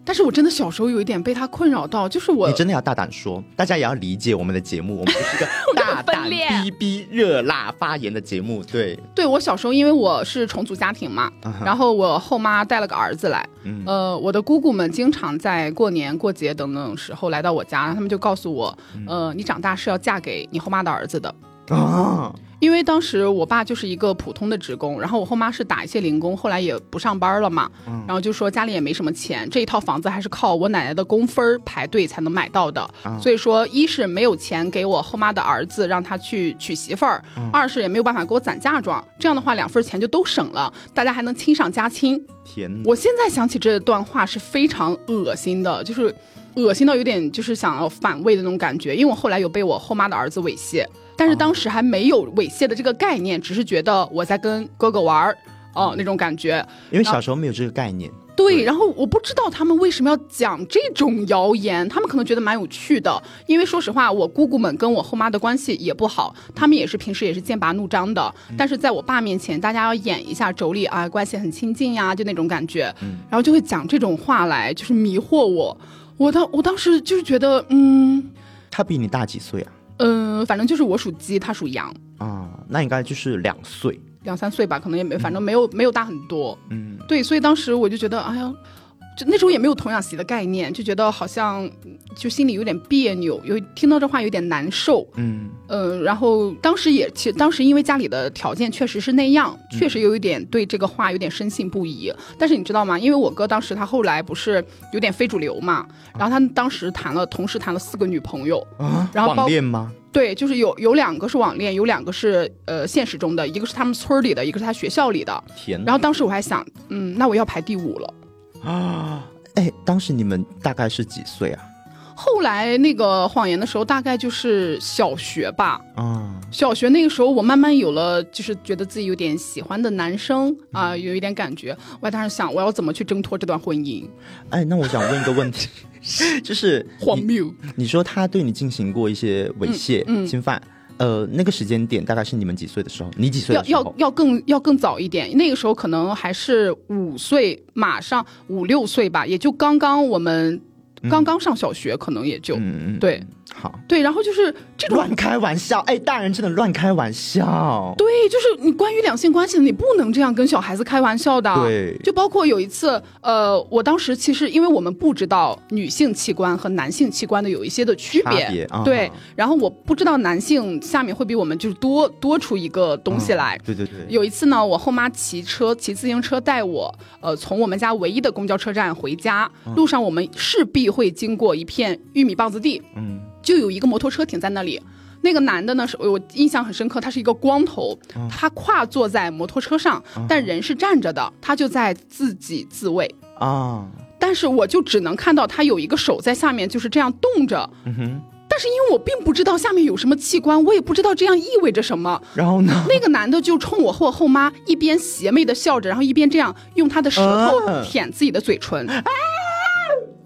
但是我真的小时候有一点被他困扰到，就是我你真的要大胆说，大家也要理解我们的节目，我们不是一个 大胆逼逼热辣发言的节目。对，对我小时候，因为我是重组家庭嘛，然后我后妈带了个儿子来，呃，我的姑姑们经常在过年过节等等时候来到我家，他们就告诉我，呃，你长大是要嫁给你后妈的儿子的。啊，因为当时我爸就是一个普通的职工，然后我后妈是打一些零工，后来也不上班了嘛，然后就说家里也没什么钱，这一套房子还是靠我奶奶的工分儿排队才能买到的，所以说一是没有钱给我后妈的儿子让他去娶媳妇儿，二是也没有办法给我攒嫁妆，这样的话两份钱就都省了，大家还能亲上加亲。天哪！我现在想起这段话是非常恶心的，就是恶心到有点就是想要反胃的那种感觉。因为我后来有被我后妈的儿子猥亵，但是当时还没有猥亵的这个概念，只是觉得我在跟哥哥玩儿，哦、那种感觉。因为小时候没有这个概念。对，对然后我不知道他们为什么要讲这种谣言，他们可能觉得蛮有趣的。因为说实话，我姑姑们跟我后妈的关系也不好，他们也是平时也是剑拔弩张的。但是在我爸面前，大家要演一下妯娌啊，关系很亲近呀，就那种感觉。然后就会讲这种话来，就是迷惑我。我当我当时就是觉得，嗯他比你大几岁啊？嗯、呃反正就是我属鸡，他属羊，啊，那应该就是两岁。两三岁吧，可能也没，反正没有没有大很多。嗯，对，所以当时我就觉得，哎呀，就那时候也没有童养媳的概念，就觉得好像嗯就心里有点别扭，有听到这话有点难受。嗯，嗯，然后当时也，其实当时因为家里的条件确实是那样，嗯确实有一点对这个话有点深信不疑。但是你知道吗？因为我哥当时他后来不是有点非主流嘛，然后他当时谈了，同时谈了四个女朋友，啊，然后包网恋吗？对，就是有有两个是网恋，有两个是呃现实中的，一个是他们村里的，一个是他学校里的。然后当时我还想，嗯，那我要排第五了。啊，哎，当时你们大概是几岁啊？后来那个谎言的时候，大概就是小学吧。啊，小学那个时候，我慢慢有了，就是觉得自己有点喜欢的男生啊、有一点感觉。我还当时想，我要怎么去挣脱这段婚姻？哎，那我想问一个问题，就是荒谬。你说他对你进行过一些猥亵、嗯嗯侵犯，呃，那个时间点大概是你们几岁的时候？你几岁要的时候？要要更要更早一点，那个时候可能还是五岁，马上五六岁吧，也就刚刚我们刚刚上小学，可能也就、嗯嗯，对好，对，然后就是这种乱开玩笑，哎，大人真的乱开玩笑。对，就是你关于两性关系的，你不能这样跟小孩子开玩笑的。对。就包括有一次，呃，我当时其实因为我们不知道女性器官和男性器官的有一些的区别，别啊。对，然后我不知道男性下面会比我们就是多多出一个东西来。对对对，有一次呢，我后妈骑车骑自行车带我，呃，从我们家唯一的公交车站回家，路上我们势必会经过一片玉米棒子地，嗯，就有一个摩托车停在那里。那个男的呢，是我印象很深刻，他是一个光头，他跨坐在摩托车上，但人是站着的，他就在自己自慰。啊，但是我就只能看到他有一个手在下面就是这样动着，嗯哼，但是因为我并不知道下面有什么器官，我也不知道这样意味着什么。然后呢？那个男的就冲我和我后妈一边邪魅的笑着，然后一边这样用他的舌头啊舔自己的嘴唇，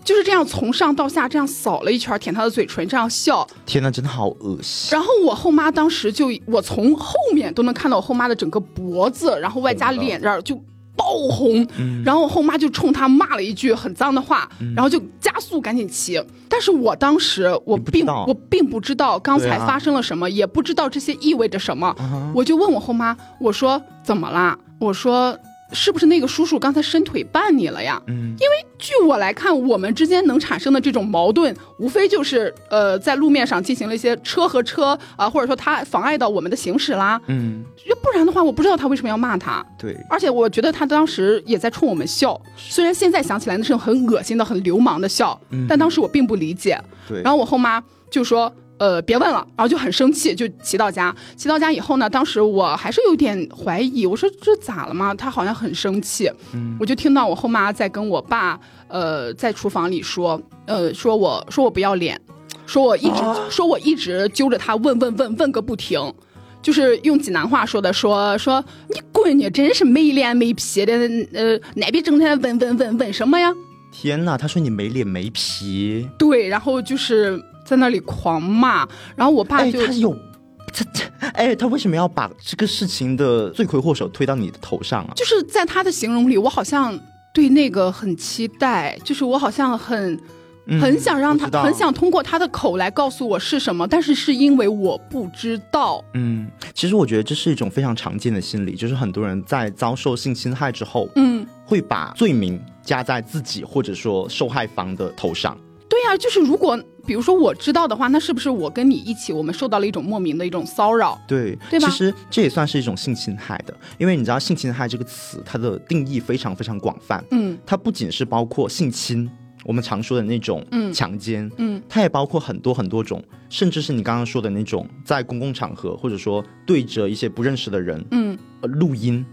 就是这样从上到下这样扫了一圈，舔他的嘴唇，这样笑。天哪，真的好恶心。然后我后妈当时就，我从后面都能看到我后妈的整个脖子，然后外加脸这儿就爆红，然后我后妈就冲他骂了一句很脏的话，然后就加速赶紧骑。但是我当时我并我并不知道刚才发生了什么，也不知道这些意味着什么，我就问我后妈，我说怎么啦？我说。是不是那个叔叔刚才伸腿绊你了呀？嗯因为据我来看，我们之间能产生的这种矛盾，无非就是呃，在路面上进行了一些车和车啊、或者说他妨碍到我们的行驶啦。嗯，要不然的话，我不知道他为什么要骂他。对，而且我觉得他当时也在冲我们笑，虽然现在想起来那是种很恶心的、很流氓的笑，但当时我并不理解。对然后我后妈就说。呃，别问了，然后就很生气，就骑到家。骑到家以后呢，当时我还是有点怀疑，我说这咋了嘛？他好像很生气。我就听到我后妈在跟我爸，呃，在厨房里说，呃，说我说我不要脸，说我一直、说我一直揪着他问问问问个不停。就是用济南话说的，说说你闺女真是没脸没皮的，呃，那边整天问问问问什么呀？天哪，他说你没脸没皮，对，然后就是在那里狂骂，然后我爸哎，就、他有。这这，哎，他为什么要把这个事情的罪魁祸首推到你的头上啊？就是在他的形容里，我好像对那个很期待，就是我好像很。嗯很想让他很想通过他的口来告诉我是什么，但是是因为我不知道。嗯，其实我觉得这是一种非常常见的心理，就是很多人在遭受性侵害之后，嗯，会把罪名加在自己或者说受害方的头上。对呀、就是如果比如说我知道的话，那是不是我跟你一起，我们受到了一种莫名的一种骚扰？对，对吧其实这也算是一种性侵害的，因为你知道性侵害这个词，它的定义非常非常广泛，嗯。它不仅是包括性侵。我们常说的那种嗯。强奸，嗯。它也包括很多很多种，甚至是你刚刚说的那种在公共场合或者说对着一些不认识的人，嗯。呃，录音，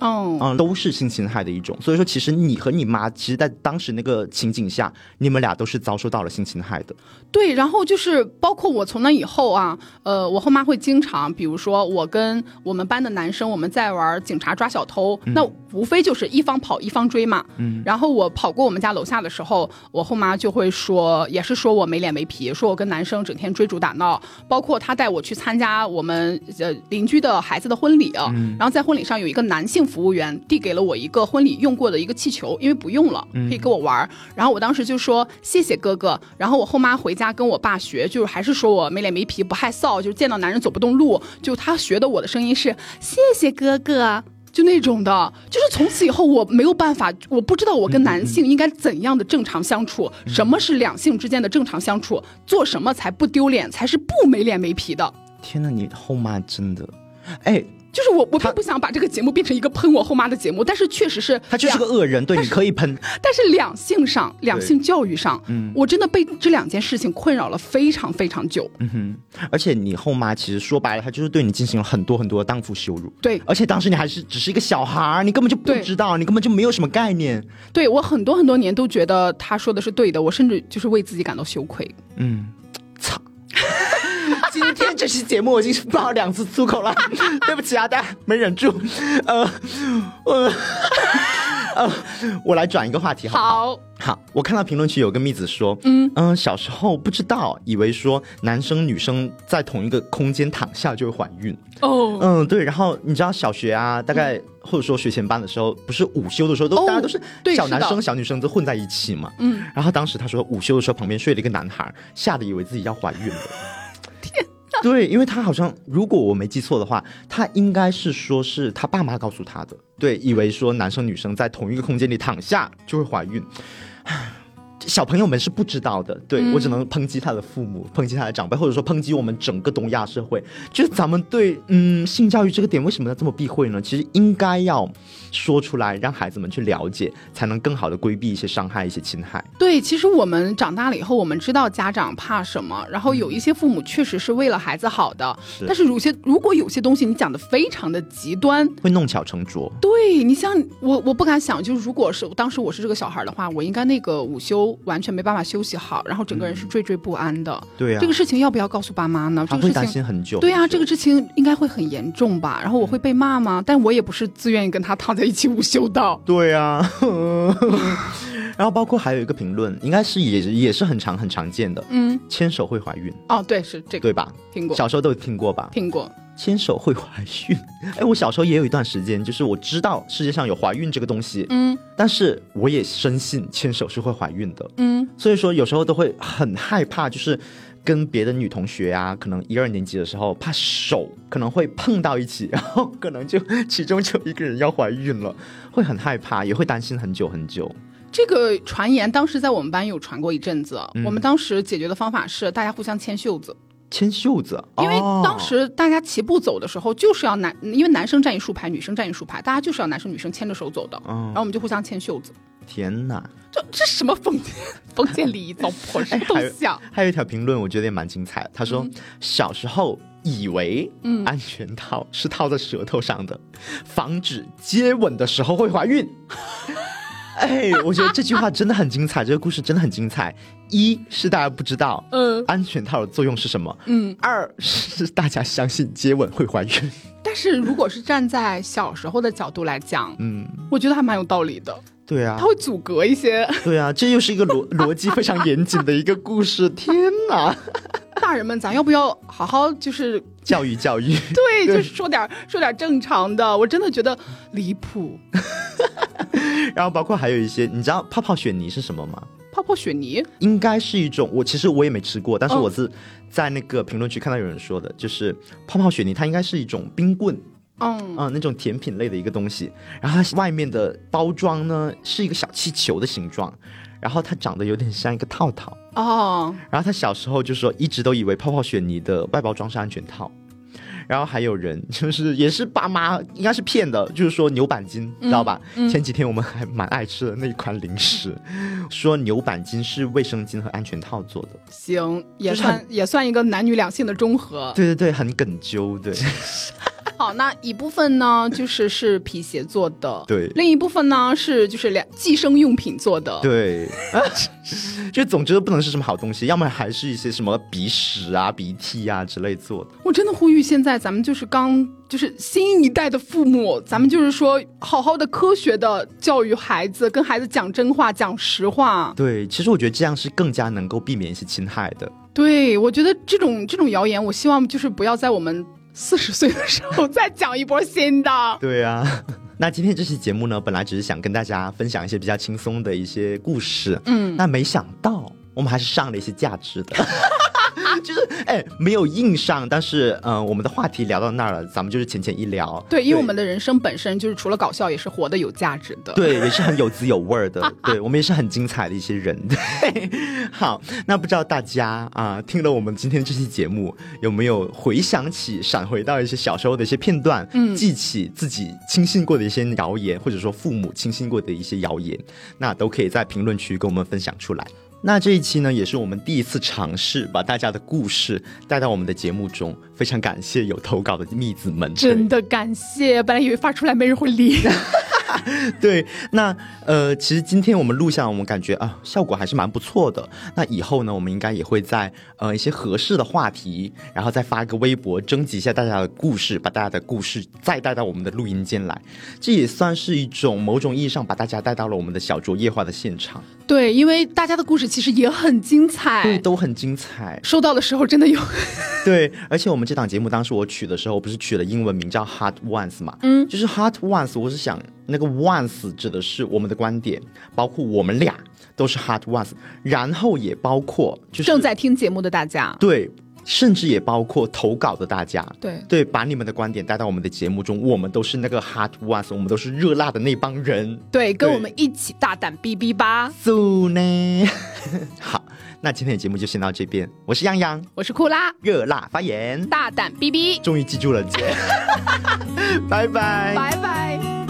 哦嗯、都是性侵害的一种。所以说，其实你和你妈，其实，在当时那个情景下，你们俩都是遭受到了性侵害的。对，然后就是包括我从那以后啊，呃，我后妈会经常，比如说我跟我们班的男生我们在玩警察抓小偷，那无非就是一方跑一方追嘛。嗯，然后我跑过我们家楼下的时候，我后妈就会说，也是说我没脸没皮，说我跟男生整天追逐打闹，包括她带我去参加我们呃邻居的孩子的婚礼，然后在婚礼上有一个男性服务员递给了我一个婚礼用过的一个气球，因为不用了，可以给我玩儿。然后我当时就说谢谢哥哥。然后我后妈回家跟我爸学，就是还是说我没脸没皮不害臊，就是见到男人走不动路，就他学的我的声音是谢谢哥哥。就那种的，就是从此以后我没有办法，我不知道我跟男性应该怎样的正常相处，什么是两性之间的正常相处，做什么才不丢脸，才是不没脸没皮的。天呐，你后妈真的，哎，就是我我并不想把这个节目变成一个喷我后妈的节目，但是确实是他就是个恶人，对，你可以喷。但是两性上，两性教育上，嗯，我真的被这两件事情困扰了非常非常久。嗯哼，而且你后妈其实说白了，她就是对你进行了很多很多的荡妇羞辱。对，而且当时你还是只是一个小孩儿，你根本就不知道，你根本就没有什么概念。对我很多很多年都觉得她说的是对的，我甚至就是为自己感到羞愧。嗯，操。今天这期节目我已经是爆了两次粗口了，对不起啊，大家没忍住。呃，呃，呃，我来转一个话题，好，好。我看到评论区有个蜜子说，嗯嗯，小时候不知道，以为说男生女生在同一个空间躺下就会怀孕。哦，嗯，对。然后你知道小学啊，大概或者说学前班的时候，不是午休的时候，都大家都是小男生小女生都混在一起嘛。嗯。然后当时他说午休的时候旁边睡了一个男孩，吓得以为自己要怀孕了。对，因为他好像，如果我没记错的话，他应该是说是他爸妈告诉他的，对，以为说男生女生在同一个空间里躺下就会怀孕。小朋友们是不知道的，对我只能抨击他的父母，抨击他的长辈，或者说抨击我们整个东亚社会。就是咱们对嗯性教育这个点为什么要这么避讳呢？其实应该要说出来，让孩子们去了解，才能更好的规避一些伤害、一些侵害。对，其实我们长大了以后，我们知道家长怕什么，然后有一些父母确实是为了孩子好的，但是有些如果有些东西你讲的非常的极端，会弄巧成拙。对你像我，我不敢想，就是如果是当时我是这个小孩的话，我应该那个午休。完全没办法休息好，然后整个人是惴惴不安的。对呀，这个事情要不要告诉爸妈呢？他会担心很久。对呀，这个事情应该会很严重吧？然后我会被骂吗？但我也不是自愿意跟他躺在一起午休的。对呀，然后包括还有一个评论，应该是也也是很常很常见的。嗯，牵手会怀孕。哦，对，是这个，对吧？听过，小时候都听过吧？听过。牵手会怀孕？哎，我小时候也有一段时间，就是我知道世界上有怀孕这个东西，嗯，但是我也深信牵手是会怀孕的，嗯，所以说有时候都会很害怕，就是跟别的女同学啊，可能一二年级的时候，怕手可能会碰到一起，然后可能就其中就一个人要怀孕了，会很害怕，也会担心很久很久。这个传言当时在我们班有传过一阵子，我们当时解决的方法是大家互相牵袖子。牵袖子，因为当时大家齐步走的时候，就是要男，因为男生站一竖排，女生站一竖排，大家就是要男生女生牵着手走的。然后我们就互相牵袖子。天哪，这这什么封建封建礼仪糟粕？什么都像。还有一条评论，我觉得也蛮精彩。他说小时候以为安全套是套在舌头上的，防止接吻的时候会怀孕。哎，我觉得这句话真的很精彩，这个故事真的很精彩。一是大家不知道，嗯，安全套的作用是什么？嗯，二是大家相信接吻会怀孕。但是如果是站在小时候的角度来讲，嗯，我觉得还蛮有道理的。对啊，它会阻隔一些。对啊，这又是一个逻 逻辑非常严谨的一个故事。天哪！大人们，咱要不要好好就是教育教育？对，就是说点说点正常的。我真的觉得离谱。然后包括还有一些，你知道泡泡雪泥是什么吗？泡泡雪泥应该是一种，我其实我也没吃过，但是我是在那个评论区看到有人说的，就是泡泡雪泥它应该是一种冰棍，嗯嗯，那种甜品类的一个东西。然后它外面的包装呢是一个小气球的形状，然后它长得有点像一个套套哦。然后他小时候就说一直都以为泡泡雪泥的外包装是安全套。然后还有人 就是也是爸妈应该是骗的，就是说牛板筋，知道吧？前几天我们还蛮爱吃的那一款零食，说牛板筋是卫生巾和安全套做的。行，也算也算一个男女两性的中和。对对对，很梗揪，对。好，那一部分呢，就是是皮鞋做的，对；另一部分呢，是就是两计生用品做的，对。就总觉得不能是什么好东西，要么还是一些什么鼻屎啊、鼻涕啊之类做的。我真的呼吁现在咱们就是刚就是新一代的父母，咱们就是说好好的科学的教育孩子，跟孩子讲真话、讲实话。对，其实我觉得这样是更加能够避免一些侵害的。对，我觉得这种这种谣言，我希望就是不要在我们。四十岁的时候再讲一波新的。对呀，那今天这期节目呢，本来只是想跟大家分享一些比较轻松的一些故事，嗯，那没想到我们还是上了一些价值的。就是，哎，没有硬上，但是嗯，我们的话题聊到那儿了，咱们就是浅浅一聊。对，因为我们的人生本身就是除了搞笑，也是活得有价值的。对，也是很有滋有味的。对，我们也是很精彩的一些人。对，好，那不知道大家啊，听了我们今天这期节目，有没有回想起、闪回到一些小时候的一些片段，嗯，记起自己轻信过的一些谣言，或者说父母轻信过的一些谣言，那都可以在评论区跟我们分享出来。那这一期呢，也是我们第一次尝试把大家的故事带到我们的节目中，非常感谢有投稿的蜜子们，真的感谢。本来以为发出来没人会理。对，那呃，其实今天我们录下，我们感觉啊，效果还是蛮不错的。那以后呢，我们应该也会在呃一些合适的话题，然后再发一个微博，征集一下大家的故事，把大家的故事再带到我们的录音间来。这也算是一种某种意义上把大家带到了我们的小卓夜话的现场。对，因为大家的故事其实也很精彩，对，都很精彩。收到的时候真的有，对，而且我们这档节目当时我取的时候，不是取了英文名叫 Hard Ones 嘛？嗯，就是 Hard Ones，我是想那个 Ones 指的是我们的观点，包括我们俩都是 Hot Ones，然后也包括就是正在听节目的大家，对。甚至也包括投稿的大家，对对，把你们的观点带到我们的节目中，我们都是那个 hot ones，我们都是热辣的那帮人，对，跟我们一起大胆哔哔吧，so 呢，好，那今天的节目就先到这边，我是杨洋，我是库拉，热辣发言，大胆哔哔，终于记住了，姐，拜拜，拜拜。